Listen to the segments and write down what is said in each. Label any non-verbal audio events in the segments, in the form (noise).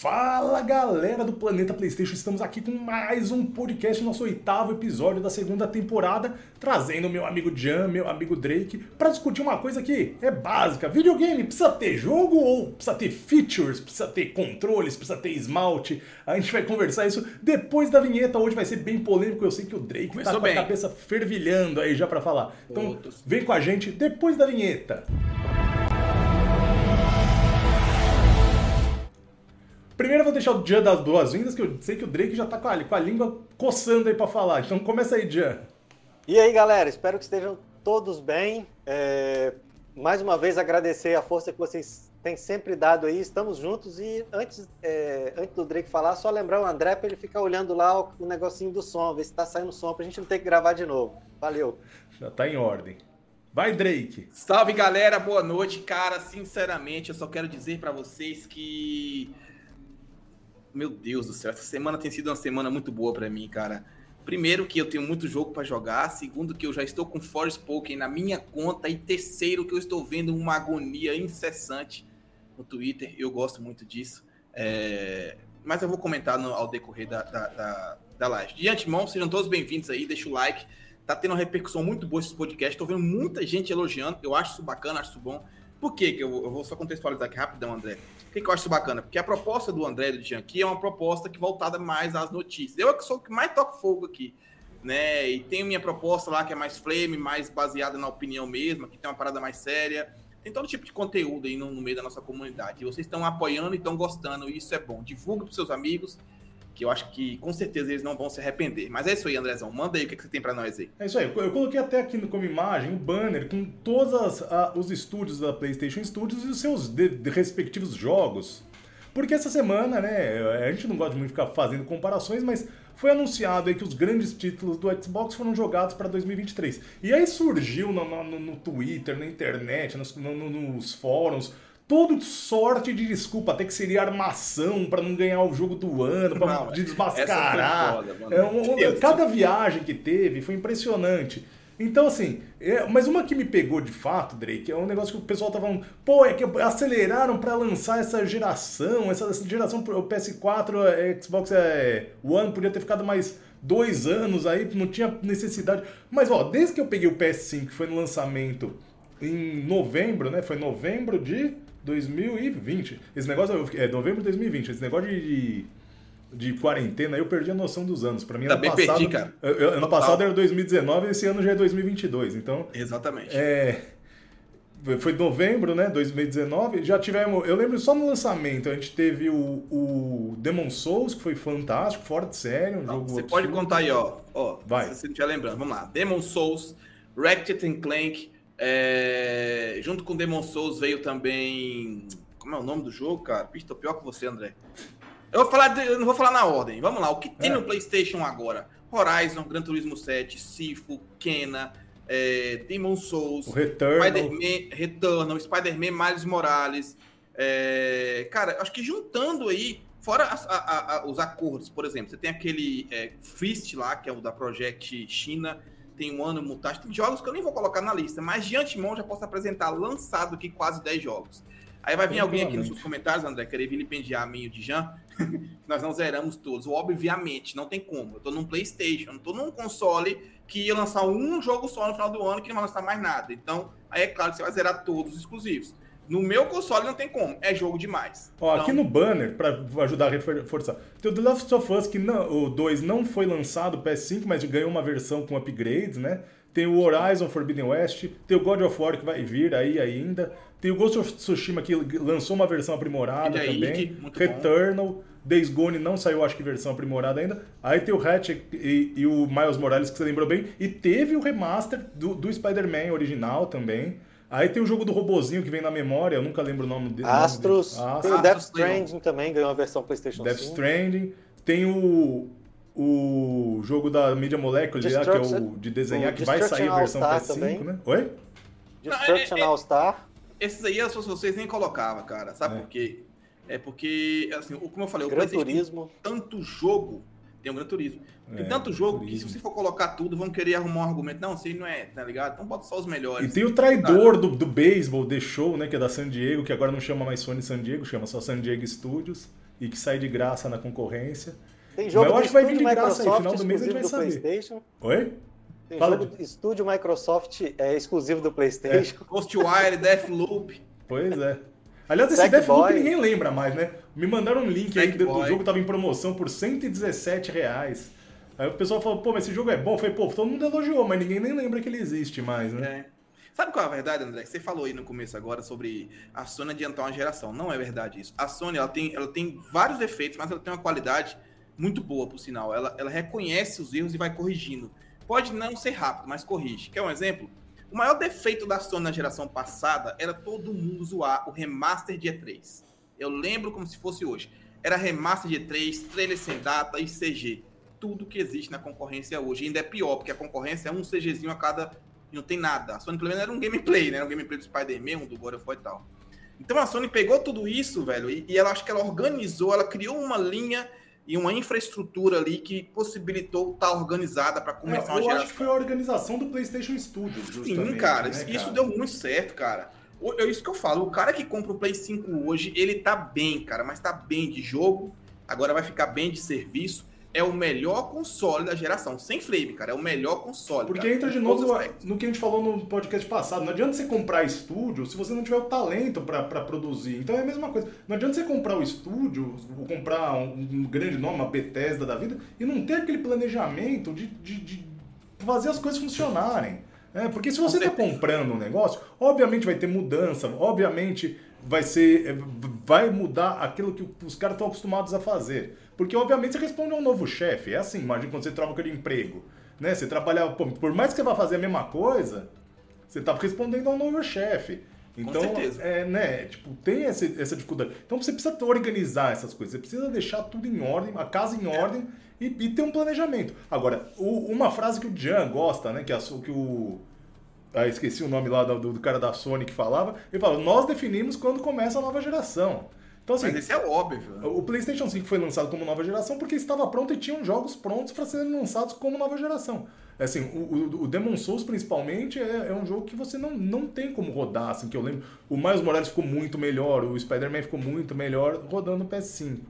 Fala galera do Planeta PlayStation, estamos aqui com mais um podcast, nosso oitavo episódio da segunda temporada, trazendo meu amigo Jan, meu amigo Drake, para discutir uma coisa que é básica: videogame precisa ter jogo ou precisa ter features, precisa ter controles, precisa ter esmalte. A gente vai conversar isso depois da vinheta. Hoje vai ser bem polêmico, eu sei que o Drake tá Começou com bem. a cabeça fervilhando aí já para falar. Então Outros. vem com a gente depois da vinheta. Primeiro eu vou deixar o Jan das boas-vindas, que eu sei que o Drake já tá com a, com a língua coçando aí pra falar. Então começa aí, Jan. E aí, galera, espero que estejam todos bem. É, Mais uma vez agradecer a força que vocês têm sempre dado aí. Estamos juntos e antes, é, antes do Drake falar, só lembrar o André para ele ficar olhando lá o, o negocinho do som, ver se tá saindo som pra gente não ter que gravar de novo. Valeu. Já tá em ordem. Vai, Drake. Salve galera, boa noite. Cara, sinceramente, eu só quero dizer pra vocês que. Meu Deus do céu, essa semana tem sido uma semana muito boa pra mim, cara. Primeiro, que eu tenho muito jogo pra jogar. Segundo, que eu já estou com Forspoken na minha conta. E terceiro, que eu estou vendo uma agonia incessante no Twitter. Eu gosto muito disso. É, Mas eu vou comentar no- ao decorrer da, da, da, da live. De antemão, sejam todos bem-vindos aí. Deixa o like. Tá tendo uma repercussão muito boa esse podcast. Tô vendo muita gente elogiando. Eu acho isso bacana, acho isso bom. Por quê? que eu, eu vou só contextualizar aqui rapidão, André. Por que, que eu acho bacana? Porque a proposta do André e do Jean aqui é uma proposta que voltada mais às notícias. Eu é que sou o que mais toco fogo aqui. Né? E tenho minha proposta lá que é mais flame, mais baseada na opinião mesmo, que tem uma parada mais séria. Tem todo tipo de conteúdo aí no, no meio da nossa comunidade. E vocês estão apoiando e estão gostando, e isso é bom. Divulgue para seus amigos, que eu acho que com certeza eles não vão se arrepender. Mas é isso aí, Andrezão. Manda aí o que, que você tem para nós aí. É isso aí. Eu coloquei até aqui como imagem o banner com todos os estúdios da PlayStation Studios e os seus de- de respectivos jogos. Porque essa semana, né, a gente não gosta de muito ficar fazendo comparações, mas foi anunciado aí que os grandes títulos do Xbox foram jogados para 2023. E aí surgiu no, no- no Twitter, na internet, nos, no- no- nos fóruns, todo sorte de desculpa, até que seria armação para não ganhar o jogo do ano, para Não, desmascarar. foda. É um- cada viagem que teve foi impressionante. Então, assim, é- mas uma que me pegou de fato, Drake, é um negócio que o pessoal tava falando, pô, é que aceleraram pra lançar essa geração, essa, essa geração, o PS4, é, Xbox é, One podia ter ficado mais dois anos aí, não tinha necessidade. Mas, ó, desde que eu peguei o PS5, que foi no lançamento em novembro, né? Foi novembro de 2020. Esse negócio é novembro de 2020. Esse negócio de, de, de quarentena, eu perdi a noção dos anos. Pra mim, ano Também passado, perdi, cara. Ano Total. passado era 2019, esse ano já é 2022. Então, Exatamente. é, foi novembro, né? 2019. Já tivemos. Eu lembro só no lançamento, a gente teve o, o Demon Souls, que foi fantástico, fora de série, um Não, jogo. você absurdo. pode contar aí, ó. ó Vai. Se você não estiver lembrando, vamos lá. Demon Souls, Ratchet Clank. É, Junto com Demon Souls veio também. Como é o nome do jogo, cara? Pixe, tô pior que você, André. Eu, vou falar de- eu não vou falar na ordem. Vamos lá. O que tem É. no PlayStation agora? Horizon, Gran Turismo 7, Sifu, Kena, é, Demon Souls. Spider-Man, Returnal, Spider-Man, Miles Morales. É, cara, acho que juntando aí, fora a- a- a- os acordos, por exemplo, você tem aquele é, Fist lá, que é o da Project China, tem um ano Mutation, tem jogos que eu nem vou colocar na lista, mas de antemão já posso apresentar lançado aqui quase 10 jogos. Aí vai vir alguém aqui nos seus comentários, André, querer vilipendiar a mim e o Dijan, (laughs) nós não zeramos todos. Obviamente, não tem como. Eu tô num Playstation, não tô num console que ia lançar um jogo só no final do ano que não vai lançar mais nada. Então, aí é claro que você vai zerar todos os exclusivos. No meu console não tem como, é jogo demais. Ó, Então, aqui no banner, pra ajudar a reforçar, tem o The Last of Us, que não, o 2 não foi lançado PS5, mas ganhou uma versão com upgrades, né? Tem o Horizon Forbidden West, tem o God of War que vai vir aí ainda, tem o Ghost of Tsushima que lançou uma versão aprimorada daí, também, Returnal, Days Gone não saiu, acho que versão aprimorada ainda, aí tem o Ratchet e, e o Miles Morales que você lembrou bem, e teve o remaster do, do Spider-Man original também, aí tem o jogo do robozinho que vem na memória, eu nunca lembro o nome dele. Astros. nome dele. Tem o Astros Death Stranding também, ganhou a versão PlayStation Death 5. Stranding. Tem o, o jogo da Media Molecule, lá, que é o de desenhar, o que vai sair a versão All-Star PS5, também. né? Oi? Destruction Não, é- é- All Star. Esses aí, as vocês nem colocavam, cara. Sabe É. por quê? É porque, assim, o- como eu falei, o Gran PlayStation tem Turismo. tanto jogo, tem um Gran Turismo, tem É, tanto jogo que Turismo. se você for colocar tudo, vão querer arrumar um argumento. Não, sei não é, tá ligado? Então bota só os E melhores. tem o traidor do, do beisebol, The Show, né? Que é da San Diego, que agora não chama mais Sony San Diego, chama só San Diego Studios. e que sai de graça na concorrência. Tem jogo Mas eu acho que vai vir de graça aí, Microsoft final do mês a gente vai saber. PlayStation. Oi? Tem Fala jogo de- do estúdio Microsoft é, exclusivo do PlayStation. Ghostwire, Deathloop. Pois é. Aliás, esse. Deathloop ninguém lembra mais, né? Me mandaram um link aí do, do jogo, tava em promoção por 117 reais. Aí o pessoal falou, pô, mas esse jogo é bom. Eu falei, pô, todo mundo elogiou, mas ninguém nem lembra que ele existe mais, né? É. Sabe qual é a verdade, André? Você falou aí no começo agora sobre a Sony adiantar uma geração. Não é verdade isso. A Sony ela tem, ela tem vários defeitos, mas ela tem uma qualidade muito boa, por sinal. Ela, ela reconhece os erros e vai corrigindo. Pode não ser rápido, mas corrige. Quer um exemplo? O maior defeito da Sony na geração passada era todo mundo zoar o remaster de E3. Eu lembro como se fosse hoje. Era remaster de E3, trailer sem data e CG. Tudo que existe na concorrência hoje. E ainda é pior, porque a concorrência é um CGzinho a cada e não tem nada. A Sony pelo menos era um gameplay, né? Era um gameplay do Spider-Man, um do God of War e tal. Então a Sony pegou tudo isso, velho, e, e ela acho que ela organizou, ela criou uma linha e uma infraestrutura ali que possibilitou estar organizada para começar É, uma eu geração. acho que foi a organização do PlayStation Studios, Sim, cara, né, isso cara? deu muito certo, cara. É isso que eu falo. O cara que compra o Play 5 hoje, ele tá bem, cara, mas tá bem de jogo. Agora vai ficar bem de serviço. É o melhor console da geração. Sem flame, cara. É o melhor console. Porque cara, entra de novo no que a gente falou no podcast passado. Não adianta você comprar estúdio se você não tiver o talento pra pra produzir. Então é a mesma coisa. Não adianta você comprar o estúdio, ou comprar um, um grande nome, uma Bethesda da vida, e não ter aquele planejamento de, de, de fazer as coisas funcionarem. É, porque se você está comprando um negócio, obviamente vai ter mudança, obviamente vai ser. é, vai mudar aquilo que os caras estão acostumados a fazer. Porque obviamente você responde a um novo chefe. É assim, imagina quando você troca de emprego. Né? Você trabalha. pô, por mais que você vá fazer a mesma coisa, você está respondendo a um novo chefe. Então, é, né, tipo, tem essa, essa dificuldade. Então você precisa organizar essas coisas, você precisa deixar tudo em ordem, a casa em ordem e, e ter um planejamento. Agora, o- uma frase que o Jan gosta, né, que, a, que o ah, esqueci o nome lá do, do cara da Sony que falava, ele fala, nós definimos quando começa a nova geração. Então assim, Mas esse é óbvio. o PlayStation 5 foi lançado como nova geração porque estava pronto e tinham jogos prontos para serem lançados como nova geração. Assim, o, o, o Demon Souls, principalmente, é, é um jogo que você não, não tem como rodar, assim, que eu lembro. O Miles Morales ficou muito melhor, o Spider-Man ficou muito melhor rodando no PS5.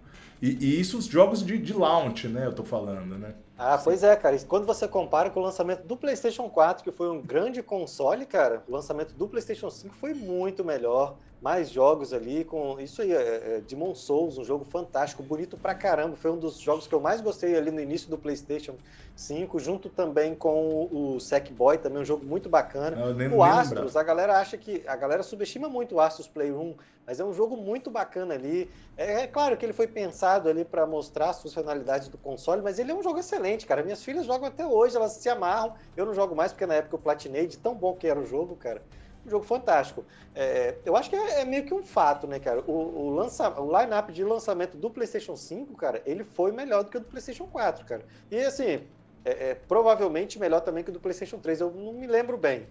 E, e isso os jogos de, de launch, né, eu tô falando, né? Ah, pois é, cara. Quando você compara com o lançamento do PlayStation 4, que foi um grande console, cara, o lançamento do PlayStation 5 foi muito melhor. Mais jogos ali, com isso aí, é, é, Demon Souls, um jogo fantástico, bonito pra caramba. Foi um dos jogos que eu mais gostei ali no início do PlayStation 5, junto também com o Sackboy, também um jogo muito bacana. Nem- O Astros, a galera acha que. A galera subestima muito o Astros Playroom, mas é um jogo muito bacana ali. É, é claro que ele foi pensado ali para mostrar as funcionalidades do console, mas ele é um jogo excelente, cara. Minhas filhas jogam até hoje, elas se amarram. Eu não jogo mais porque na época eu platinei de tão bom que era o jogo, cara. Um jogo fantástico. É, eu acho que é, é meio que um fato, né, cara? O, o, lança, o line-up de lançamento do PlayStation 5, cara, ele foi melhor do que o do PlayStation 4, cara. E assim, é, é provavelmente melhor também que o do PlayStation 3. Eu não me lembro bem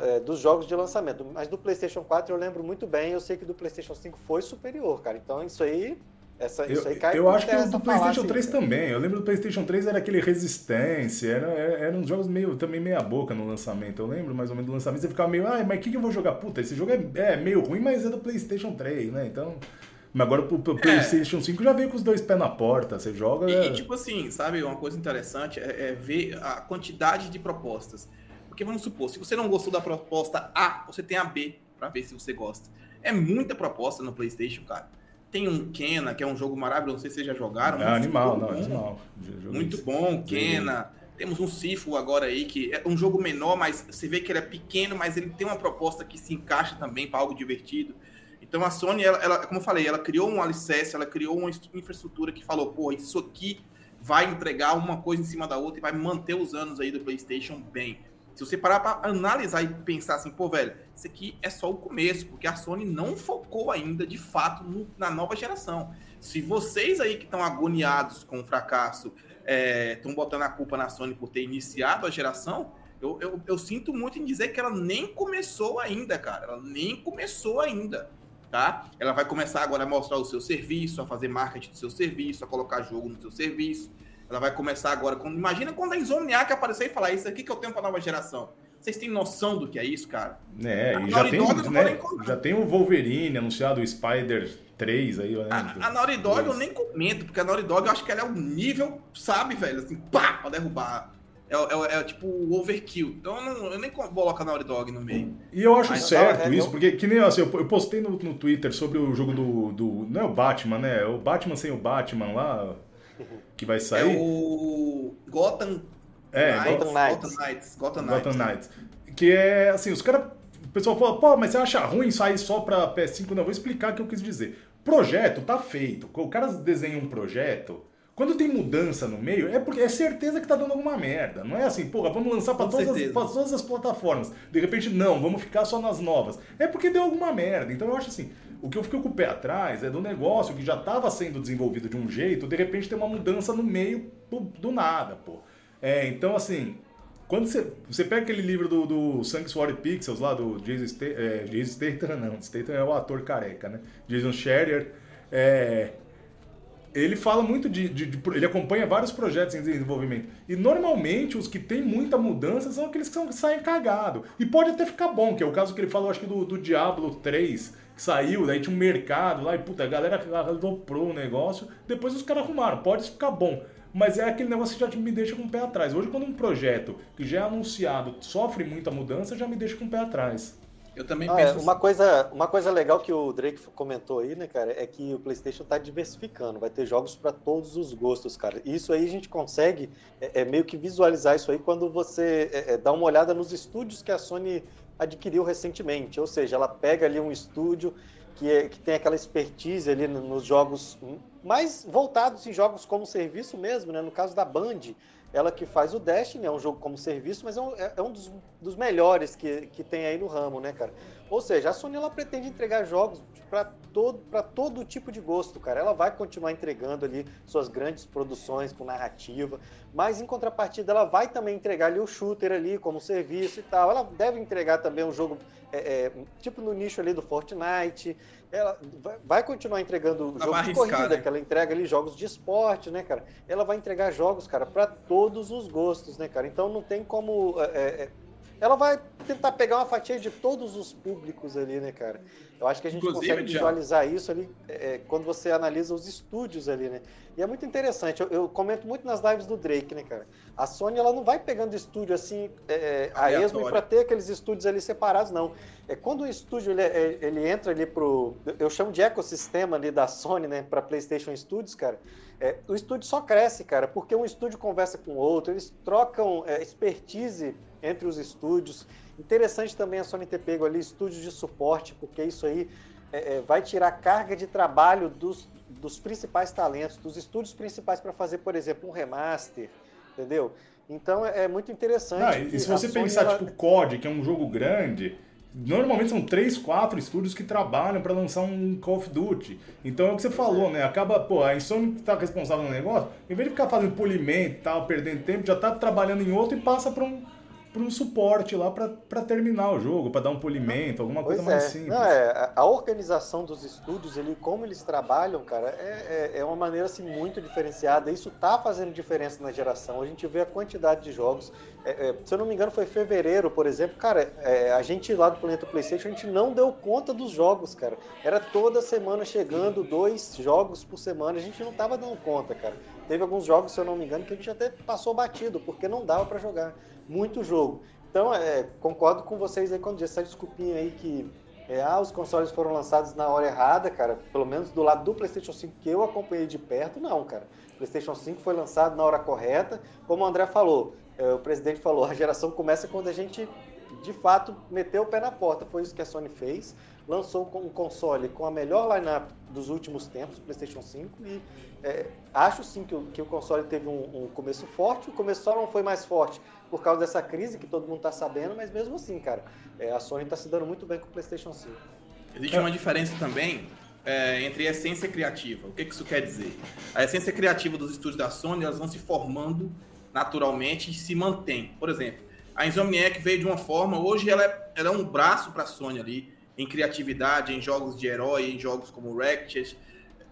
é, dos jogos de lançamento, mas do PlayStation 4 eu lembro muito bem. Eu sei que do PlayStation 5 foi superior, cara. Então isso aí, essa, Eu, isso aí cai eu acho que o do PlayStation falácia 3 aí, cara. também. Eu lembro do PlayStation 3 era aquele Resistência, era, era, eram uns jogos meio, também meia boca no lançamento. Eu lembro mais ou menos do lançamento. Você ficava meio, ah, mas o que, que eu vou jogar? Puta, esse jogo é, é meio ruim, mas é do PlayStation 3, né? Então. Mas agora o, o PlayStation 5 já veio com os dois pés na porta. Você joga. E, é- e, tipo assim, sabe, uma coisa interessante é, é ver a quantidade de propostas. Porque vamos supor, se você não gostou da proposta A, você tem a B pra ver se você gosta. É muita proposta no PlayStation, cara. Tem um Kena, que é um jogo maravilhoso, não sei se vocês já jogaram. é animal, não, é animal. Muito isso. bom, Kena. Temos um Sifu agora aí, que é um jogo menor, mas você vê que ele é pequeno, mas ele tem uma proposta que se encaixa também para algo divertido. Então a Sony, ela, ela, como eu falei, ela criou um alicerce, ela criou uma est- infraestrutura que falou, pô, isso aqui vai entregar uma coisa em cima da outra e vai manter os anos aí do PlayStation bem. Se você parar para analisar e pensar assim, pô, velho, isso aqui é só o começo, porque a Sony não focou ainda de fato no- na nova geração. Se vocês aí que estão agoniados com o fracasso estão botando a culpa na Sony por ter iniciado a geração, eu, eu, eu sinto muito em dizer que ela nem começou ainda, cara. Ela nem começou ainda, tá? Ela vai começar agora a mostrar o seu serviço, a fazer marketing do seu serviço, a colocar jogo no seu serviço. Ela vai começar agora com. Imagina quando a Insomniac aparecer e falar isso aqui que eu tenho para nova geração. Vocês têm noção do que é isso, cara? É, e já tem, né, já tem o Wolverine anunciado, o Spider 3 aí, né? A, a Naughty Dog eu nem comento, porque a Naughty Dog eu acho que ela é o nível, sabe, velho? Assim, pá, pra derrubar. É, é, é, tipo o overkill. Então eu, não, eu nem coloco a Naughty Dog no meio. E eu acho Mas, certo é, isso, porque que nem assim, eu, postei no, no Twitter sobre o jogo do, do. Não é o Batman, né? É o Batman sem o Batman lá. (laughs) Que vai sair. É o Gotham é, Gotham Knights. Gotham Knights. Gotham Knights. Que é assim, os caras. O pessoal fala, pô, mas você acha ruim sair só pra PS5? Não, vou explicar o que eu quis dizer. Projeto tá feito. O cara desenha um projeto. Quando tem mudança no meio, é porque é certeza que tá dando alguma merda. Não é assim, porra, vamos lançar para todas, as, todas as plataformas. De repente, não, vamos ficar só nas novas. É porque deu alguma merda. Então eu acho assim, o que eu fiquei com o pé atrás é do negócio que já estava sendo desenvolvido de um jeito, de repente tem uma mudança no meio do nada, pô. É, então, assim, quando você, você pega aquele livro do, do Sanctuary Pixels lá, do Jason, Statham, é, Jason Statham, (laughs) não, Statham é o ator careca, né? Jason Scherer, é, ele fala muito de, de, de, Ele acompanha vários projetos em desenvolvimento. E normalmente os que tem muita mudança são aqueles que, são, que saem cagado. E pode até ficar bom, que é o caso que ele falou, acho que do, do Diablo 3, que saiu, daí tinha um mercado lá, e puta, a galera aloprou o negócio, depois os caras arrumaram, pode ficar bom mas é aquele negócio que já me deixa com o pé atrás. Hoje, quando um projeto que já é anunciado sofre muita mudança, já me deixa com o pé atrás. Eu também ah, penso. É, uma, assim. coisa, uma coisa legal que o Drake comentou aí, né, cara, é que o PlayStation tá diversificando, vai ter jogos para todos os gostos, cara. Isso aí a gente consegue é, é meio que visualizar isso aí quando você é, é, dá uma olhada nos estúdios que a Sony adquiriu recentemente. Ou seja, ela pega ali um estúdio que, é, que tem aquela expertise ali nos jogos mais voltados em jogos como serviço mesmo, né? No caso da Band, ela que faz o Destiny, é um jogo como serviço, mas é um, é, é um dos, dos, melhores que, que tem aí no ramo, né, cara? Ou seja, a Sony ela pretende entregar jogos para todo, todo tipo de gosto, cara. Ela vai continuar entregando ali suas grandes produções com narrativa, mas em contrapartida ela vai também entregar ali o shooter ali como serviço e tal. Ela deve entregar também um jogo é, é, tipo no nicho ali do Fortnite. Ela vai continuar entregando jogos arriscar, de corrida, né? que ela entrega ali jogos de esporte, né, cara? Ela vai entregar jogos, cara, para todos os gostos, né, cara? Então não tem como é, é, é ela vai tentar pegar uma fatia de todos os públicos ali, né, cara? Eu acho que a gente Inclusive, consegue visualizar isso ali é, quando você analisa os estúdios ali, né? E é muito interessante. Eu, eu, comento muito nas lives do Drake, né, cara? A Sony ela não vai pegando estúdio assim é, a esmo para ter aqueles estúdios ali separados, não. É quando o estúdio ele, é, ele entra ali pro, eu chamo de ecossistema ali da Sony, né, para PlayStation Studios, cara. É, o estúdio só cresce, cara, porque um estúdio conversa com o outro, eles trocam é, expertise entre os estúdios. Interessante também a Sony ter pego ali estúdios de suporte, porque isso aí é, é, vai tirar carga de trabalho dos, dos principais talentos, dos estúdios principais para fazer, por exemplo, um remaster, entendeu? Então é, é muito interessante. Ah, e se você pensar, ela... tipo, COD, que é um jogo grande, normalmente são três, quatro estúdios que trabalham para lançar um Call of Duty. Então é o que você falou, né? Acaba, pô, a Sony que tá responsável no negócio, em vez de ficar fazendo polimento e tal, perdendo tempo, já tá trabalhando em outro e passa para um para um suporte lá para terminar o jogo, para dar um polimento, alguma coisa mais é. simples. Não, é, a organização dos estúdios, ele, como eles trabalham, cara, é, é, é uma maneira assim, muito diferenciada. Isso está fazendo diferença na geração. A gente vê a quantidade de jogos. É, é, se eu não me engano, foi fevereiro, por exemplo. Cara, é, a gente lá do Planeta PlayStation, a gente não deu conta dos jogos, cara. Era toda semana chegando dois jogos por semana. A gente não tava dando conta, cara. Teve alguns jogos, se eu não me engano, que a gente até passou batido, porque não dava para jogar muito jogo. Então, é, concordo com vocês aí quando diz essa desculpinha aí que é, ah, os consoles foram lançados na hora errada, cara. Pelo menos do lado do PlayStation 5 que eu acompanhei de perto, não, cara. O PlayStation 5 foi lançado na hora correta. Como o André falou, é, o presidente falou, (laughs) a geração começa quando a gente de fato meteu o pé na porta. Foi isso que a Sony fez. Lançou um console com a melhor lineup dos últimos tempos, o PlayStation 5, e é, acho sim que o, que o console teve um, um, começo forte. O começo só não foi mais forte por causa dessa crise que todo mundo está sabendo, mas mesmo assim, cara, é, a Sony está se dando muito bem com o PlayStation 5. Existe uma diferença também é, entre essência criativa. O que, que isso quer dizer? A essência criativa dos estúdios da Sony elas vão se formando naturalmente e se mantém. Por exemplo, a Insomniac veio de uma forma, hoje ela é, ela é um braço para a Sony ali, em criatividade, em jogos de herói, em jogos como Ratchet.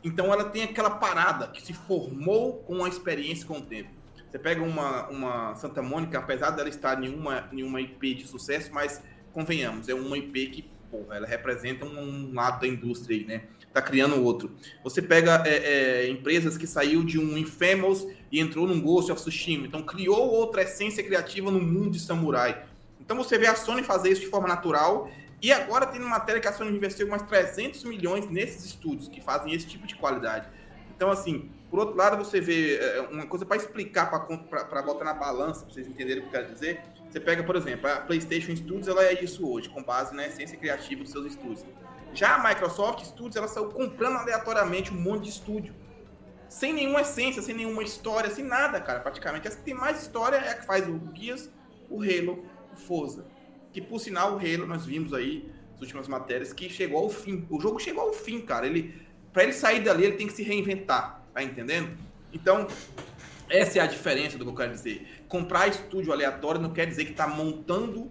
Então ela tem aquela parada que se formou com a experiência com o tempo. Você pega uma, uma Santa Mônica, apesar dela estar em uma, em uma IP de sucesso, mas convenhamos, é uma IP que, porra, ela representa um, lado da indústria aí, né? Tá criando outro. Você pega é, é, empresas que saiu de um Infamous e entrou num Ghost of Tsushima, então criou outra essência criativa no mundo de samurai. Então você vê a Sony fazer isso de forma natural e agora tem uma matéria que a Sony investiu mais 300 milhões nesses estúdios que fazem esse tipo de qualidade. Então, assim, por outro lado, você vê é, uma coisa para explicar, para botar na balança, para vocês entenderem o que eu quero dizer. Você pega, por exemplo, a PlayStation Studios, ela é isso hoje, com base na essência criativa dos seus estúdios. Já a Microsoft Studios, ela saiu comprando aleatoriamente um monte de estúdio. Sem nenhuma essência, sem nenhuma história, sem nada, cara, praticamente. Essa que tem mais história é a que faz o Gears, o Halo, o Forza. Que, por sinal, o Halo, nós vimos aí, nas últimas matérias, que chegou ao fim. O jogo chegou ao fim, cara. Ele para ele sair dali, ele tem que se reinventar, tá entendendo? Então, essa é a diferença do que eu quero dizer. Comprar estúdio aleatório não quer dizer que está montando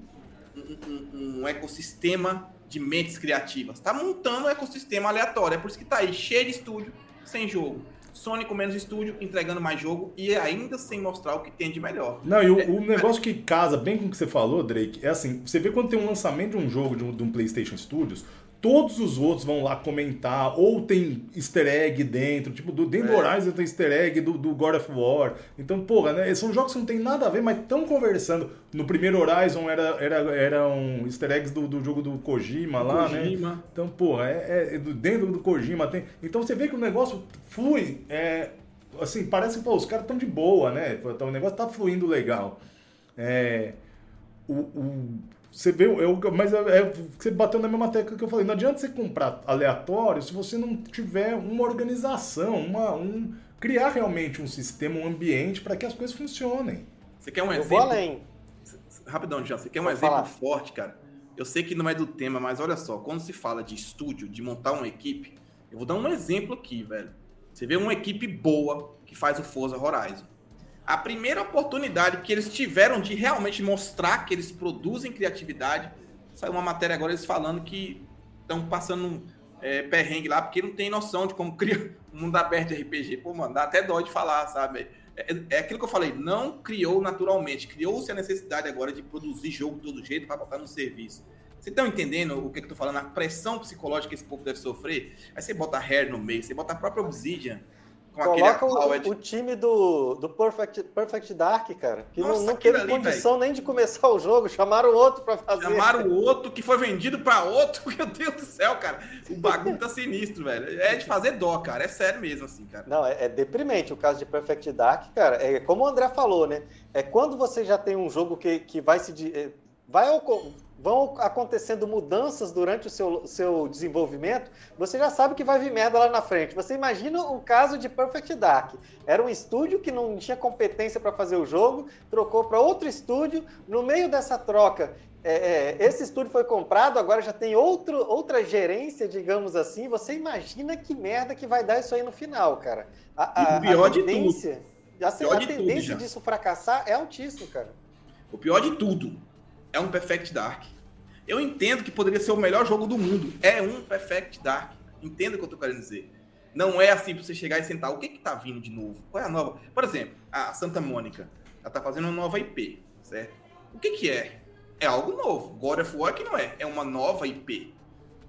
um, um, um, ecossistema de mentes criativas. Está montando um ecossistema aleatório. É por isso que está aí cheio de estúdio, sem jogo. Sony com menos estúdio, entregando mais jogo e ainda sem mostrar o que tem de melhor. Não, e o, é, o negócio que casa bem com o que você falou, Drake, é assim: você vê quando tem um lançamento de um jogo de um, de um PlayStation Studios, todos os outros vão lá comentar, ou tem easter egg dentro, tipo, do dentro é. do Horizon tem easter egg do, do God of War. Então, porra, né? São jogos que não tem nada a ver, mas estão conversando. No primeiro Horizon era, era, eram easter eggs do, do jogo do Kojima lá, né? Kojima. né? Então, porra, é, é, dentro do Kojima tem. Então você vê que o negócio flui. É, assim, parece que pô, os caras estão de boa, né? O negócio tá fluindo legal. É, o, o você vê, eu, mas é, é, você bateu na mesma tecla que eu falei. Não adianta você comprar aleatório se você não tiver uma organização, uma, um, criar realmente um sistema, um ambiente para que as coisas funcionem. Você quer um eu exemplo? Vou além. Rapidão, Jean, você quer um Vou exemplo falar. forte, cara? Eu sei que não é do tema, mas olha só, quando se fala de estúdio, de montar uma equipe, eu vou dar um exemplo aqui, velho. Você vê uma equipe boa que faz o Forza Horizon a primeira oportunidade que eles tiveram de realmente mostrar que eles produzem criatividade, saiu uma matéria agora eles falando que estão passando é, perrengue lá, porque não tem noção de como (laughs) criar um mundo aberto de RPG. Pô, mano, dá até dó de falar, sabe? É, é aquilo que eu falei, não criou naturalmente, criou-se a necessidade agora de produzir jogo de todo jeito para botar no serviço. Vocês estão entendendo o que, que eu tô falando? A pressão psicológica que esse povo deve sofrer? Aí você bota Hair no meio, você bota a própria Obsidian com Coloca o, o, time do, do Perfect, Perfect Dark, cara, que Nossa, não, não teve ali, condição véio. nem de começar o jogo, chamaram outro para fazer. Chamaram o outro que foi vendido para outro, (laughs) meu Deus do céu, cara. O bagulho tá sinistro, velho. É de fazer dó, cara, é sério mesmo, assim, cara. Não, é, é deprimente o caso de Perfect Dark, cara. É como o André falou, né? É quando você já tem um jogo que, que vai se. É, vai vão acontecendo mudanças durante o seu, seu desenvolvimento, você já sabe que vai vir merda lá na frente. Você imagina o caso de Perfect Dark. Era um estúdio que não tinha competência para fazer o jogo, trocou para outro estúdio. No meio dessa troca, é, é, esse estúdio foi comprado, agora já tem outro, outra gerência, digamos assim. Você imagina que merda que vai dar isso aí no final, cara. A, a, a tendência. A, a tendência tudo, disso fracassar é altíssimo, cara. O pior de tudo é um Perfect Dark. Eu entendo que poderia ser o melhor jogo do mundo. É um Perfect Dark. Entenda o que eu tô querendo dizer. Não é assim pra você chegar e sentar. O que que tá vindo de novo? Qual é a nova? Por exemplo, a Santa Mônica. Ela tá fazendo uma nova IP, certo? O que que é? É algo novo. God of War que não é. É uma nova IP.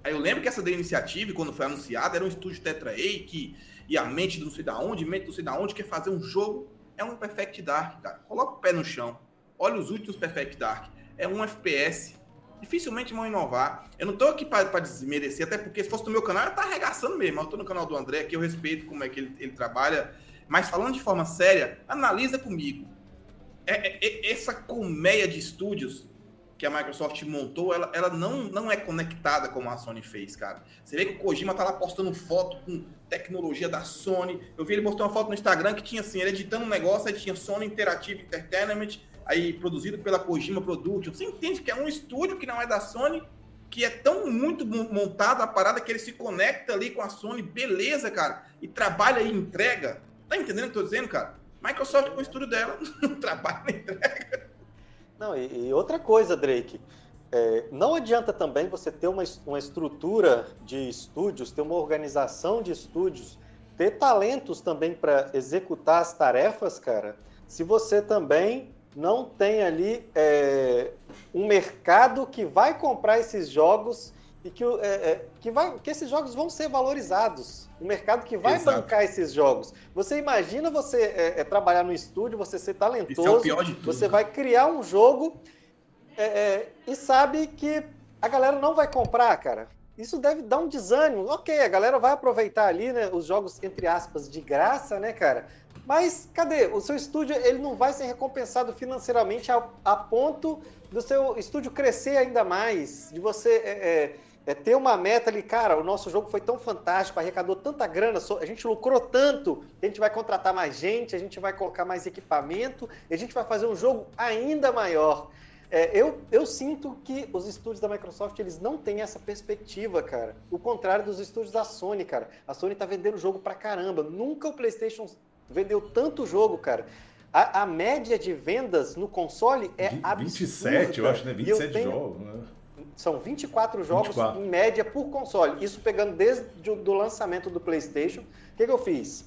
Aí eu lembro que essa da iniciativa, quando foi anunciada, era um estúdio Tetra A que e a mente do não sei da onde, mente do não sei da onde, quer fazer um jogo. É um Perfect Dark, cara. Coloca o pé no chão. Olha os últimos Perfect Dark é um FPS. Dificilmente vão inovar. Eu não tô aqui para desmerecer, até porque se fosse no meu canal, eu tá arregaçando mesmo. Eu tô no canal do André, que eu respeito como é que ele, ele trabalha. Mas falando de forma séria, analisa comigo. É, é, é, essa colmeia de estúdios que a Microsoft montou, ela, ela não, não é conectada como a Sony fez, cara. Você vê que o Kojima tá lá postando foto com tecnologia da Sony. Eu vi ele postou uma foto no Instagram que tinha assim, ele editando um negócio, aí tinha Sony Interactive Entertainment, aí produzido pela Kojima Production. Você entende que é um estúdio que não é da Sony, que é tão muito montado a parada que ele se conecta ali com a Sony, beleza, cara, e trabalha e entrega. Tá entendendo o que eu tô dizendo, cara? Microsoft com o estúdio dela (laughs) não trabalha e entrega. Não, e, e outra coisa, Drake, é, não adianta também você ter uma, uma estrutura de estúdios, ter uma organização de estúdios, ter talentos também para executar as tarefas, cara, se você também não tem ali é, um mercado que vai comprar esses jogos e que, é, é, que, vai, que esses jogos vão ser valorizados. Um mercado que vai Exato. bancar esses jogos. Você imagina você é, é trabalhar no estúdio, você ser talentoso, é tudo, você vai criar um jogo e sabe que a galera não vai comprar, cara. Isso deve dar um desânimo. Ok, a galera vai aproveitar ali, né, os jogos, entre aspas, de graça, né, cara? Mas cadê? O seu estúdio ele não vai ser recompensado financeiramente a, a ponto do seu estúdio crescer ainda mais, de você é, é, é, ter uma meta ali, cara, o nosso jogo foi tão fantástico, arrecadou tanta grana, a gente lucrou tanto, a gente vai contratar mais gente, a gente vai colocar mais equipamento, a gente vai fazer um jogo ainda maior. É, eu, eu sinto que os estúdios da Microsoft eles não têm essa perspectiva, cara. O contrário dos estúdios da Sony, cara. A Sony tá vendendo jogo pra caramba. Nunca o PlayStation vendeu tanto jogo, cara. A, a média de vendas no console é 27, absurda. 27, eu acho, né? 27 tenho... jogos, né? São 24 jogos 24. em média por console. Isso pegando desde o lançamento do PlayStation. O que, que eu fiz?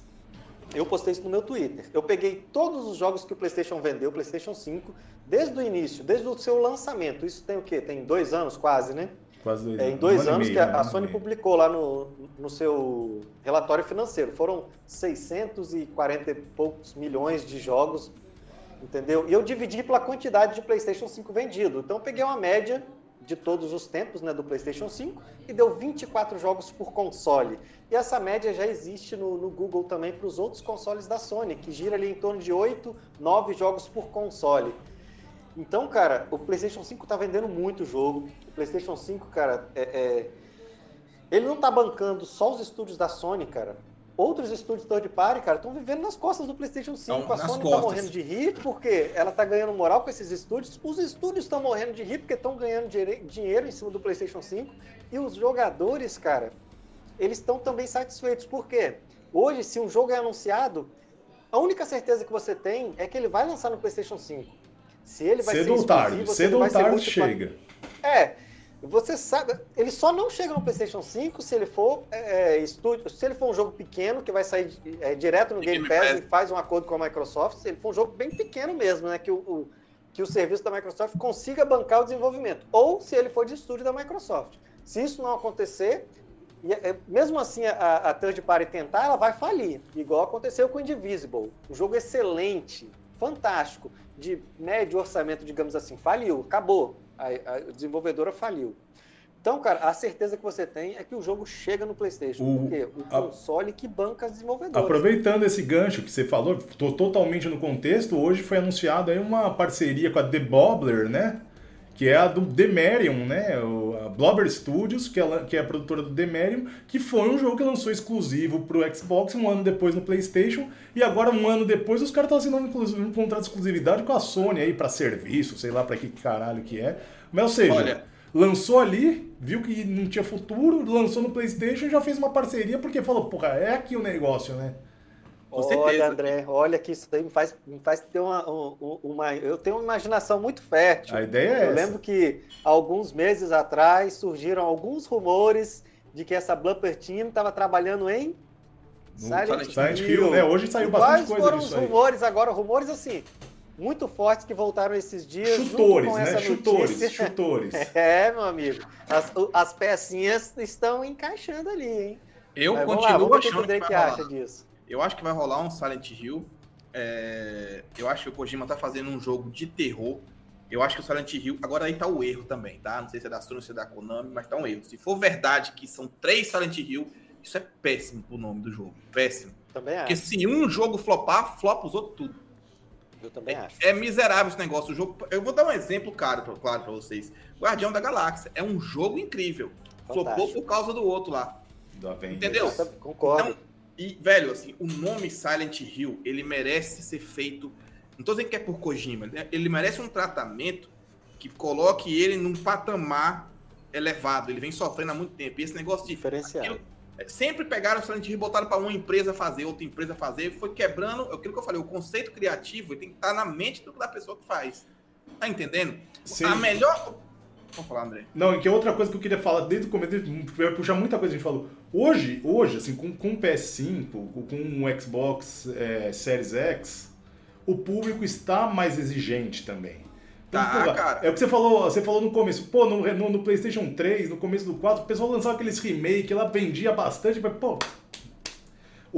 Eu postei isso no meu Twitter. Eu peguei todos os jogos que o PlayStation vendeu, o PlayStation 5, desde o início, desde o seu lançamento. Isso tem o quê? Tem dois anos quase, né? Quase dois é, em dois um anos meio, que a, a Sony publicou lá no, no seu relatório financeiro. Foram 640 e poucos milhões de jogos, entendeu? E eu dividi pela quantidade de PlayStation 5 vendido. Então eu peguei uma média de todos os tempos né, do PlayStation 5 e deu 24 jogos por console. E essa média já existe no, no Google também para os outros consoles da Sony, que gira ali em torno de 8, 9 jogos por console. Então, cara, o PlayStation 5 tá vendendo muito jogo. PlayStation 5, cara, é, é... ele não tá bancando só os estúdios da Sony, cara. Outros estúdios third party, cara, estão vivendo nas costas do PlayStation 5. Então, a Sony tá costas. tá morrendo de rir porque ela tá ganhando moral com esses estúdios. Os estúdios estão morrendo de rir porque estão ganhando dinheiro em cima do PlayStation 5. E os jogadores, cara, eles estão também satisfeitos. Por quê? Hoje, se um jogo é anunciado, a única certeza que você tem é que ele vai lançar no PlayStation 5. Se ele vai cedo ser ou tarde, cedo ou tarde chega. É, você sabe, ele só não chega no PlayStation 5 se ele for é, é, estúdio, se ele for um jogo pequeno que vai sair é, direto no Game Pass e faz um acordo com a Microsoft, se ele for um jogo bem pequeno mesmo, né, que o, o, que o serviço da Microsoft consiga bancar o desenvolvimento, ou se ele for de estúdio da Microsoft. Se isso não acontecer, é, mesmo assim a, a third party tentar, ela vai falir, igual aconteceu com o Indivisible, um jogo excelente, fantástico de médio orçamento, digamos assim, faliu, acabou. A, a desenvolvedora faliu. Então, cara, a certeza que você tem é que o jogo chega no PlayStation. O, porque o console a, que banca as desenvolvedoras. Aproveitando esse gancho que você falou, estou totalmente no contexto, hoje foi anunciado aí uma parceria com a The Bobbler, né? Que é a do Demerium, né? A Blobber Studios, que é, que é a produtora do Demerium, que foi um jogo que lançou exclusivo pro Xbox um ano depois no PlayStation, e agora um ano depois os caras estão assinando um contrato de exclusividade com a Sony aí para serviço, sei lá para que caralho que é. Mas ou seja, Olha... lançou ali, viu que não tinha futuro, lançou no PlayStation e já fez uma parceria porque falou, porra, é aqui o negócio, né? Com olha, certeza. André, olha que isso aí me faz, me faz ter uma, uma, Eu tenho uma imaginação muito fértil. A ideia é Eu essa. lembro que alguns meses atrás surgiram alguns rumores de que essa Blumper Team estava trabalhando em Silent, Silent Hill. Hill. né? Hoje saiu bastante Quais coisa foram os rumores agora, rumores assim, muito fortes que voltaram esses dias. Chutores, né? Chutores, chutores. (laughs) É, meu amigo. As, as pecinhas estão encaixando ali, hein? Eu Mas, continuo lá, achando que, que, que acha disso. Eu acho que vai rolar um Silent Hill. É... Eu acho que o Kojima tá fazendo um jogo de terror. Eu acho que o Silent Hill. Agora aí tá o erro também, tá? Não sei se é da Sony, se é da Konami, mas tá um erro. Se for verdade que são três Silent Hill, isso é péssimo pro nome do jogo. Péssimo. Também Porque acho. se um jogo flopar, flopa os outros tudo. Eu também é, acho. É miserável esse negócio. O jogo, eu vou dar um exemplo claro, claro para vocês. Guardião da Galáxia é um jogo incrível. Fantástico. Flopou por causa do outro lá. Do Entendeu? Concordo. Então, e, velho, assim, o nome Silent Hill, ele merece ser feito. Não tô dizendo que é por Kojima, né? ele merece um tratamento que coloque ele num patamar elevado. Ele vem sofrendo há muito tempo. E esse negócio de. Diferenciado. Aquilo, é, sempre pegaram o Silent Hill e botaram para uma empresa fazer, outra empresa fazer, foi quebrando. Aquilo que eu falei, o conceito criativo tem que estar na mente da pessoa que faz. Tá entendendo? Sim. A melhor. Vamos falar, André. Não, e que é outra coisa que eu queria falar desde o começo, vai puxar muita coisa que a gente falou. Hoje, hoje assim, com, com o PS5, com o Xbox é, Series X, o público está mais exigente também. Então, Tá, cara. É o que você falou, você falou no começo, pô, no, no, no PlayStation 3, no começo do 4, o pessoal lançava aqueles remake lá, vendia bastante, mas, pô.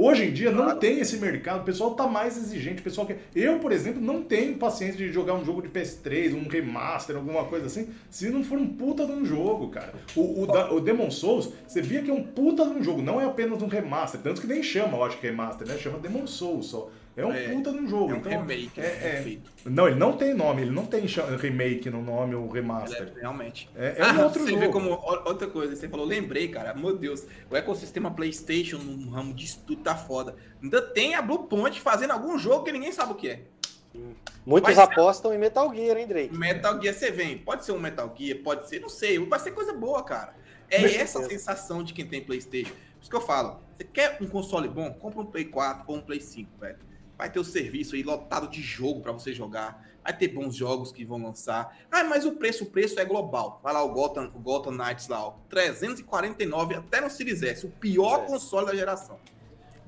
Hoje em dia não Claro. tem esse mercado, o pessoal tá mais exigente, o pessoal quer. Eu, por exemplo, não tenho paciência de jogar um jogo de PS3, um remaster, alguma coisa assim, se não for um puta de um jogo, cara. O, o, da- o Demon Souls, você via que é um puta de um jogo, não é apenas um remaster, tanto que nem chama, eu acho que remaster, né? Chama Demon Souls só. É um É, puta de um jogo. É um então, remake, é, é, é. feito. Não, ele não tem nome, ele não tem remake no nome ou remaster. É, realmente. É- é um outro você jogo. vê como outra coisa, você falou, lembrei, cara, meu Deus, o ecossistema PlayStation no ramo disso tudo tá foda. Ainda tem a Blue Point fazendo algum jogo que ninguém sabe o que é. Muitos ser- apostam em Metal Gear, hein, Drake? Metal Gear você vem, pode ser um Metal Gear, pode ser, não sei, vai ser coisa boa, cara. É essa sensação de quem tem PlayStation. Por isso que eu falo, você quer um console bom? Compra um Play 4 ou um Play 5, velho. Vai ter o serviço aí lotado de jogo pra você jogar. Vai ter bons jogos que vão lançar. Ah, mas o preço, o preço é global. Vai lá o Gotham, o Gotham Knights lá, ó, 349 até no Series S, o pior É. console da geração.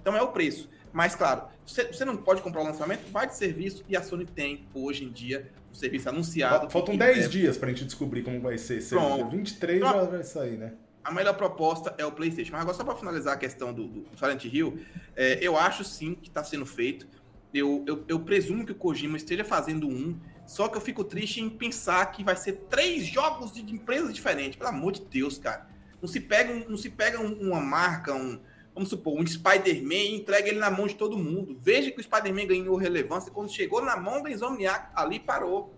Então é o preço. Mas claro, você, você não pode comprar o lançamento, vai de serviço e a Sony tem hoje em dia um serviço anunciado. Faltam que 10 é- dias pra gente descobrir como vai ser. esse Pronto. jogo. 23 já vai sair, né? A melhor proposta é o PlayStation. Mas agora, só para finalizar a questão do, do Silent Hill, é, eu acho sim que está sendo feito. Eu, eu, eu presumo que o Kojima esteja fazendo um, só que eu fico triste em pensar que vai ser três jogos de, empresas diferentes. Pelo amor de Deus, cara. Não se pega, não se pega um- uma marca, um, vamos supor, um Spider-Man e entrega ele na mão de todo mundo. Veja que o Spider-Man ganhou relevância quando chegou na mão da Insomniac, ali parou.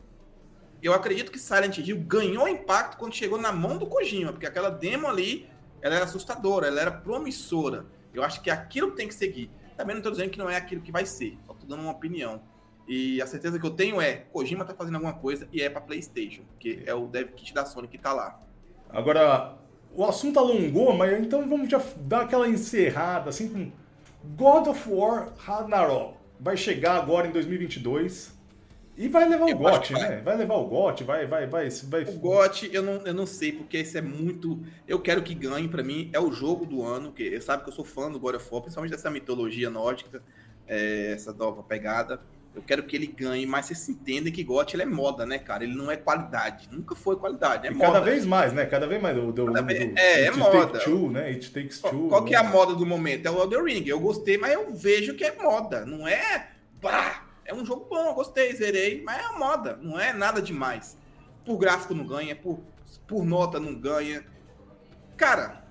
Eu acredito que Silent Hill ganhou impacto quando chegou na mão do Kojima, porque aquela demo ali, ela era assustadora, ela era promissora. Eu acho que aquilo tem que seguir. Também não estou dizendo que não é aquilo que vai ser, só estou dando uma opinião. E a certeza que eu tenho é, Kojima tá fazendo alguma coisa e é para PlayStation, porque é o dev kit da Sony que tá lá. Agora, o assunto alongou, mas então vamos já dar aquela encerrada, assim, com God of War Ragnarok. Vai chegar agora em 2022 e vai levar o Eu acho GOT, que vai. né? Vai levar o GOT, vai, vai, vai, vai... O GOT, eu não, eu não sei, porque esse é muito. Eu quero que ganhe, pra mim, é o jogo do ano, que sabe que eu sou fã do God of War, principalmente dessa mitologia nórdica, é, essa nova pegada. Eu quero que ele ganhe, mas vocês entendem que GOT ele é moda, né, cara? Ele não é qualidade. Nunca foi qualidade, é E moda. cada vez mais, né? Cada vez mais. Do, do, Cada do- vez- é, é moda. Two, né? It Takes Two. qual que é a né? moda do momento? É o Elden Ring. Eu gostei, mas eu vejo que é moda. Não é. Bah, é um jogo bom, gostei, zerei, mas é moda. Não é nada demais. Por gráfico não ganha, por, por nota não ganha. Cara,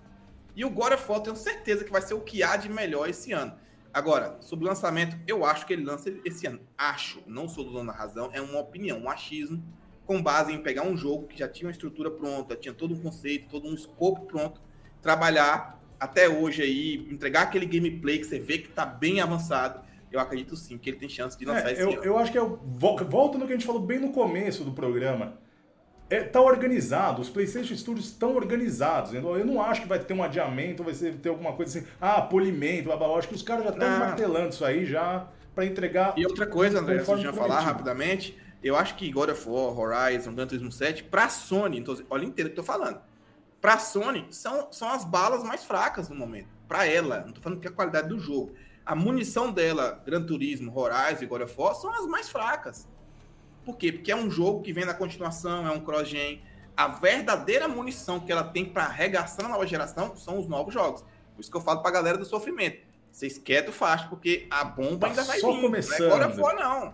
e o God of War tenho certeza que vai ser o que há de melhor esse ano. Agora, sobre o lançamento, eu acho que ele lança esse ano. Acho, não sou do dono da razão, é uma opinião, um achismo, com base em pegar um jogo que já tinha uma estrutura pronta, tinha todo um conceito, todo um escopo pronto, trabalhar até hoje aí, entregar aquele gameplay que você vê que tá bem avançado. Eu acredito sim que ele tem chance de lançar É, esse eu, ano. eu acho que é o, vol- volta no que a gente falou bem no começo do programa. É, tá organizado, os PlayStation Studios estão organizados. Eu eu não acho que vai ter um adiamento, vai ser, ter alguma coisa assim, ah, polimento, blá, blá, blá. Acho que os caras já estão Não. martelando isso aí já pra entregar. E outra coisa, André, se a Conforme gente vai falar rapidamente, eu acho que God of War, Horizon, Gran Turismo 7, pra Sony, então, olha inteiro que eu tô falando, pra Sony, são, são as balas mais fracas no momento. Pra ela, não tô falando que é a qualidade do jogo. A munição dela, Gran Turismo, Horizon e God of War, são as mais fracas. Por quê? Porque é um jogo que vem na continuação, é um cross-gen. A verdadeira munição que ela tem pra arregaçar na nova geração são os novos jogos. Por isso que eu falo pra galera do sofrimento. Vocês quietos fácil, porque a bomba Tá ainda vai só vir. começando. Não é God of War, não.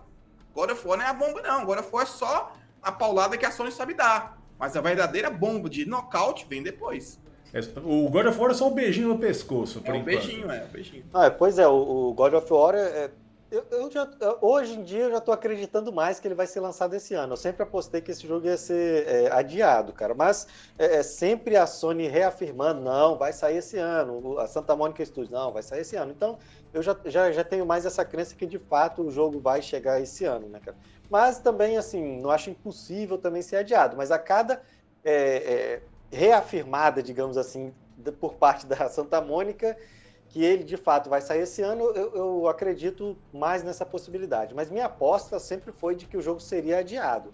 God of War não é a bomba, não. God of War é só a paulada que a Sony sabe dar. Mas a verdadeira bomba de nocaute vem depois. É, O God of War é só o beijinho no pescoço, por É um enquanto. beijinho, é um beijinho. Ah, pois é, o, God of War é. é- eu, eu já, hoje em dia eu já tô acreditando mais que ele vai ser lançado esse ano. Eu sempre apostei que esse jogo ia ser é, adiado, cara. Mas é, é sempre a Sony reafirmando, não, vai sair esse ano. A Santa Mônica Studios, não, vai sair esse ano. Então eu já, já, já tenho mais essa crença que de fato o jogo vai chegar esse ano, né, cara? Mas também, assim, não acho impossível também ser adiado. Mas a cada é, é, reafirmada, digamos assim, por parte da Santa Mônica, que ele de fato vai sair esse ano, eu, eu acredito mais nessa possibilidade. Mas minha aposta sempre foi de que o jogo seria adiado.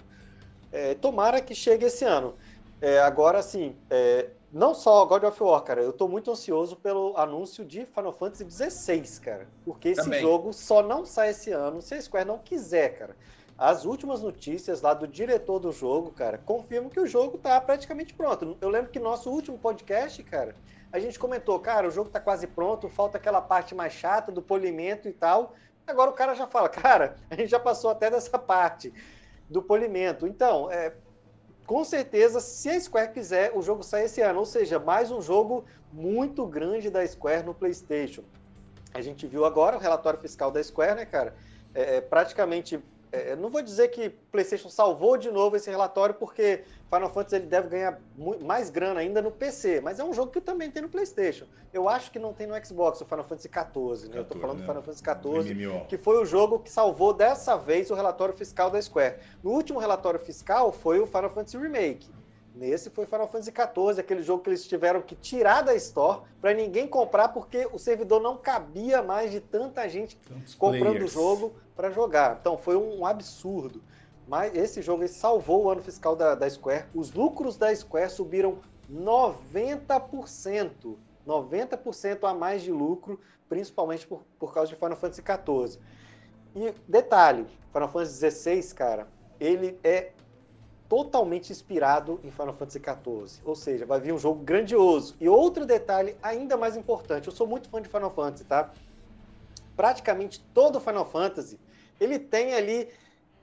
É, tomara que chegue esse ano. É, agora, assim, é, não só God of War, cara, eu tô muito ansioso pelo anúncio de Final Fantasy XVI, cara. Porque esse Também. jogo só não sai esse ano se a Square não quiser, cara. As últimas notícias lá do diretor do jogo, cara, confirmam que o jogo tá praticamente pronto. Eu lembro que nosso último podcast, cara, a gente comentou, cara, o jogo tá quase pronto, falta aquela parte mais chata do polimento e tal. Agora o cara já fala, cara, (laughs) a gente já passou até dessa parte do polimento. Então, é, com certeza, se a Square quiser, o jogo sai esse ano. Ou seja, mais um jogo muito grande da Square no PlayStation. A gente viu agora o relatório fiscal da Square, né, cara? É, praticamente é, não vou dizer que PlayStation salvou de novo esse relatório, porque Final Fantasy ele deve ganhar mais grana ainda no PC, mas é um jogo que também tem no PlayStation. Eu acho que não tem no Xbox o Final Fantasy XIV, né? 14, Eu tô falando né? do Final Fantasy XIV, que foi o jogo que salvou dessa vez o relatório fiscal da Square. No último relatório fiscal foi o Final Fantasy Remake. Nesse foi Final Fantasy XIV, aquele jogo que eles tiveram que tirar da Store para ninguém comprar porque o servidor não cabia mais de tanta gente Tantos comprando o jogo para jogar. Então foi um absurdo. Mas esse jogo salvou o ano fiscal da, da Square. Os lucros da Square subiram 90%. 90% a mais de lucro, principalmente por, por causa de Final Fantasy XIV. E detalhe, Final Fantasy XVI, cara, ele é totalmente inspirado em Final Fantasy XIV. Ou seja, vai vir um jogo grandioso. E outro detalhe ainda mais importante, eu sou muito fã de Final Fantasy, tá? Praticamente todo Final Fantasy, ele tem ali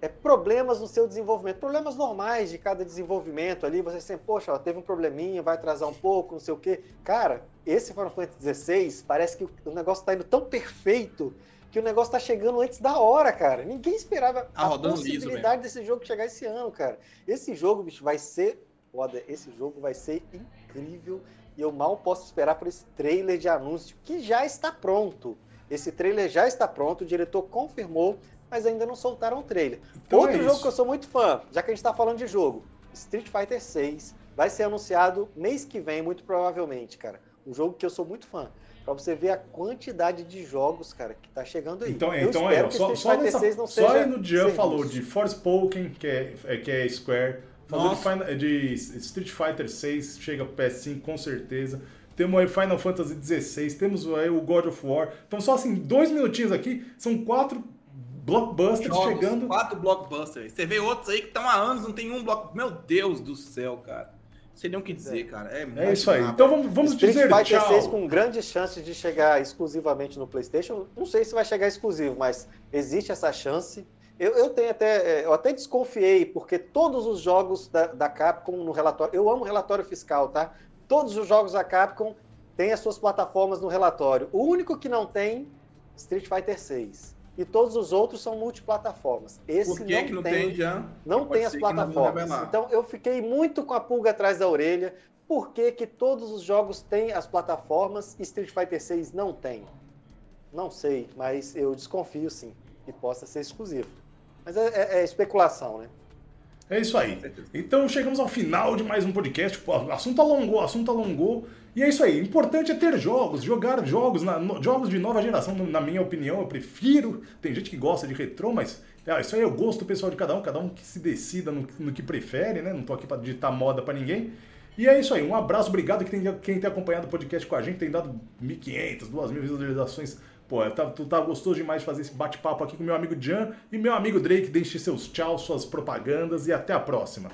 é, problemas no seu desenvolvimento, problemas normais de cada desenvolvimento ali, você sempre, poxa, ó, teve um probleminha, vai atrasar um pouco, não sei o quê. Cara, esse Final Fantasy XVI parece que o negócio está indo tão perfeito que o negócio tá chegando antes da hora, cara. Ninguém esperava tá a possibilidade desse jogo chegar esse ano, cara. Esse jogo, bicho, vai ser foda. Esse jogo vai ser incrível e eu mal posso esperar por esse trailer de anúncio que já está pronto. Esse trailer já está pronto, o diretor confirmou, mas ainda não soltaram o trailer. Então Outro é jogo que eu sou muito fã, já que a gente está falando de jogo, Street Fighter 6, vai ser anunciado mês que vem, muito provavelmente, cara. Um jogo que eu sou muito fã. Pra você ver a quantidade de jogos, cara, que tá chegando aí. Então, então aí, ó, só, só, nessa, só aí no Jean falou de Forspoken, que é, é, que é Square. Falou de, Final, de, Street Fighter 6, chega pro PS5 com certeza. Temos aí Final Fantasy XVI, temos aí o God of War. Então, só assim, dois minutinhos aqui, são quatro blockbusters Jogos, chegando. Quatro blockbusters. Você vê outros aí que estão há anos, não tem um bloco. Meu Deus do céu, cara sei nem o que dizer, cara. É, é isso aí. Então vamos, vamos Street dizer Fighter tchau. 6 com grandes chances de chegar exclusivamente no PlayStation. Não sei se vai chegar exclusivo, mas existe essa chance. Eu, eu tenho até, é, eu até desconfiei, porque todos os jogos da, da Capcom no relatório. Eu amo relatório fiscal, tá? Todos os jogos da Capcom têm as suas plataformas no relatório. O único que não tem, Street Fighter 6 e todos os outros são multiplataformas. Esse Por que não, que não tem, tem já? Não tem as plataformas. Então eu fiquei muito com a pulga atrás da orelha. Por que, que todos os jogos têm as plataformas e Street Fighter 6 não tem? Não sei, mas eu desconfio sim que possa ser exclusivo. Mas é, é, é especulação, né? É isso aí. Então chegamos ao final de mais um podcast. O assunto alongou, o assunto alongou. E é isso aí. O importante é ter jogos, jogar jogos, na, no, jogos de nova geração, na minha opinião. Eu prefiro. Tem gente que gosta de retrô, mas ah, isso aí é o gosto pessoal de cada um, cada um que se decida no, no que prefere, né? Não tô aqui para ditar moda para ninguém. E é isso aí. Um abraço, obrigado que tem, quem tem acompanhado o podcast com a gente, tem dado 1.500, 2.000 visualizações Pô, tá, tu tá gostoso demais de fazer esse bate-papo aqui com meu amigo Jan e meu amigo Drake. Deixe seus tchau, suas propagandas e até a próxima.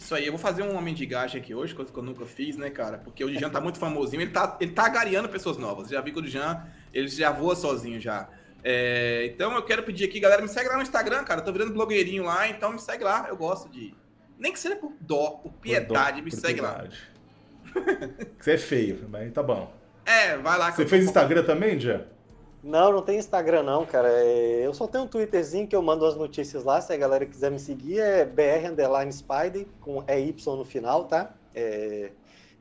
Isso aí, eu vou fazer uma mendigagem aqui hoje, coisa que eu nunca fiz, né, cara? Porque o Jan tá muito famosinho, ele tá, ele tá agariando pessoas novas. Já vi que o Jan, ele já voa sozinho já. É, então eu quero pedir aqui, galera, me segue lá no Instagram, cara. Eu tô virando blogueirinho lá, então me segue lá. Eu gosto de. Nem que seja por dó, por piedade, por dó, me por segue piedade. lá. (laughs) Você é feio, mas tá bom. É, vai lá. Você fez Instagram também, Jan? Não, não tem Instagram não, cara. É, eu só tenho um Twitterzinho que eu mando as notícias lá. Se a galera quiser me seguir, é br underline Spider, com EY no final, tá? É...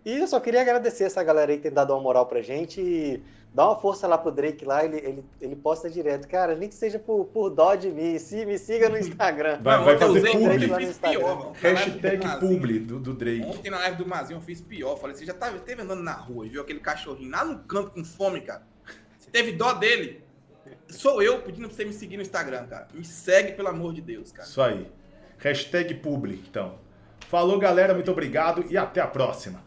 E eu só queria agradecer essa galera aí que tem dado uma moral pra gente e dá uma força lá pro Drake lá, ele, ele, ele posta direto. Cara, nem que seja por, por dó de mim, se, me siga no Instagram. Vai, vai fazer publi. Lá no Pior, Hashtag publi do, do Drake. Ontem na live do Mazinho eu fiz pior. Falei, você já tava, esteve andando na rua e viu aquele cachorrinho lá no canto com fome, cara teve dó dele. Sou eu pedindo pra você me seguir no Instagram, cara. Me segue, pelo amor de Deus, cara. Isso aí. Hashtag publi, então. Falou, galera. Muito obrigado e até a próxima.